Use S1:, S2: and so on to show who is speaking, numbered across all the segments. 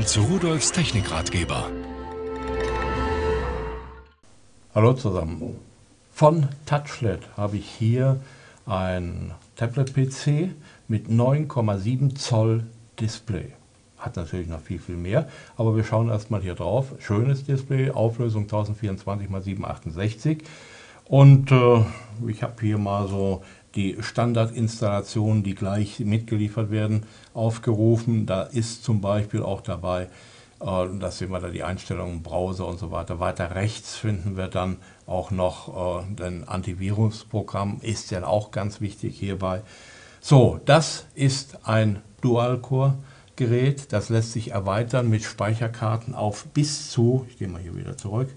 S1: willkommen zu Rudolfs Technikratgeber.
S2: Hallo zusammen. Von Touchlet habe ich hier ein Tablet-PC mit 9,7 Zoll Display. Hat natürlich noch viel, viel mehr, aber wir schauen erstmal hier drauf. Schönes Display, Auflösung 1024 x 768. Und äh, ich habe hier mal so die Standardinstallationen, die gleich mitgeliefert werden, aufgerufen. Da ist zum Beispiel auch dabei, äh, das sehen wir da die Einstellungen, Browser und so weiter. Weiter rechts finden wir dann auch noch äh, ein Antivirusprogramm, ist ja auch ganz wichtig hierbei. So, das ist ein Dual-Core-Gerät. Das lässt sich erweitern mit Speicherkarten auf bis zu, ich gehe mal hier wieder zurück,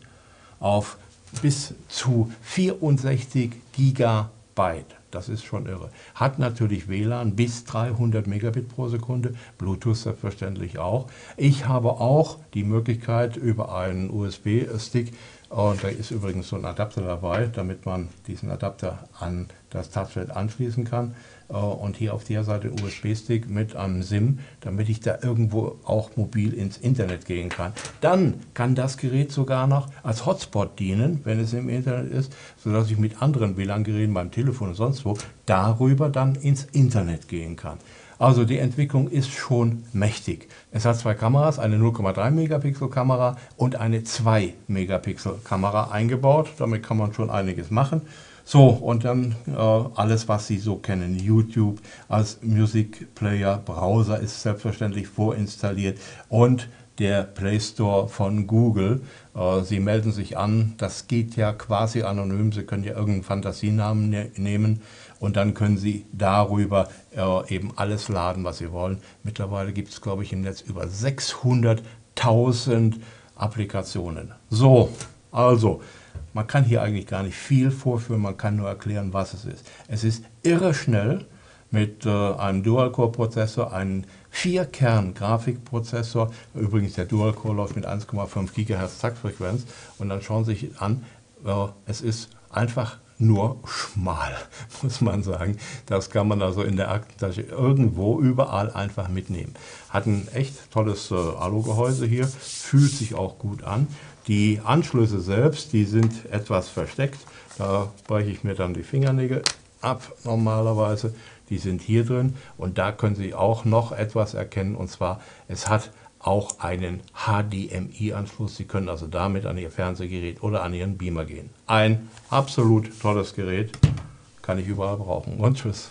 S2: auf bis zu 64 Gigabyte. Das ist schon irre. Hat natürlich WLAN bis 300 Megabit pro Sekunde, Bluetooth selbstverständlich auch. Ich habe auch die Möglichkeit über einen USB-Stick, und da ist übrigens so ein Adapter dabei, damit man diesen Adapter an das Touchpad anschließen kann. Äh, und hier auf der Seite USB-Stick mit einem SIM, damit ich da irgendwo auch mobil ins Internet gehen kann. Dann kann das Gerät sogar noch als Hotspot dienen, wenn es im Internet ist, sodass ich mit anderen WLAN-Geräten beim Telefon und sonst wo darüber dann ins Internet gehen kann. Also die Entwicklung ist schon mächtig. Es hat zwei Kameras, eine 0,3 Megapixel Kamera und eine 2 Megapixel Kamera eingebaut. Damit kann man schon einiges machen. So, und dann äh, alles, was Sie so kennen. YouTube als Music Player, Browser ist selbstverständlich vorinstalliert und der Play Store von Google. Äh, Sie melden sich an, das geht ja quasi anonym. Sie können ja irgendeinen Fantasienamen ne nehmen und dann können Sie darüber äh, eben alles laden, was Sie wollen. Mittlerweile gibt es, glaube ich, im Netz über 600.000 Applikationen. So, also, man kann hier eigentlich gar nicht viel vorführen, man kann nur erklären, was es ist. Es ist irre schnell mit äh, einem Dual-Core-Prozessor, einem 4-Kern-Grafikprozessor. Übrigens, der Dual-Core läuft mit 1,5 GHz Taktfrequenz. Und dann schauen Sie sich an, äh, es ist einfach nur schmal, muss man sagen. Das kann man also in der Aktentasche irgendwo, überall einfach mitnehmen. Hat ein echt tolles äh, Alugehäuse hier, fühlt sich auch gut an. Die Anschlüsse selbst, die sind etwas versteckt. Da breche ich mir dann die Fingernägel ab normalerweise. Die sind hier drin und da können Sie auch noch etwas erkennen und zwar es hat auch einen HDMI-Anschluss. Sie können also damit an Ihr Fernsehgerät oder an Ihren Beamer gehen. Ein absolut tolles Gerät, kann ich überall brauchen. Und tschüss.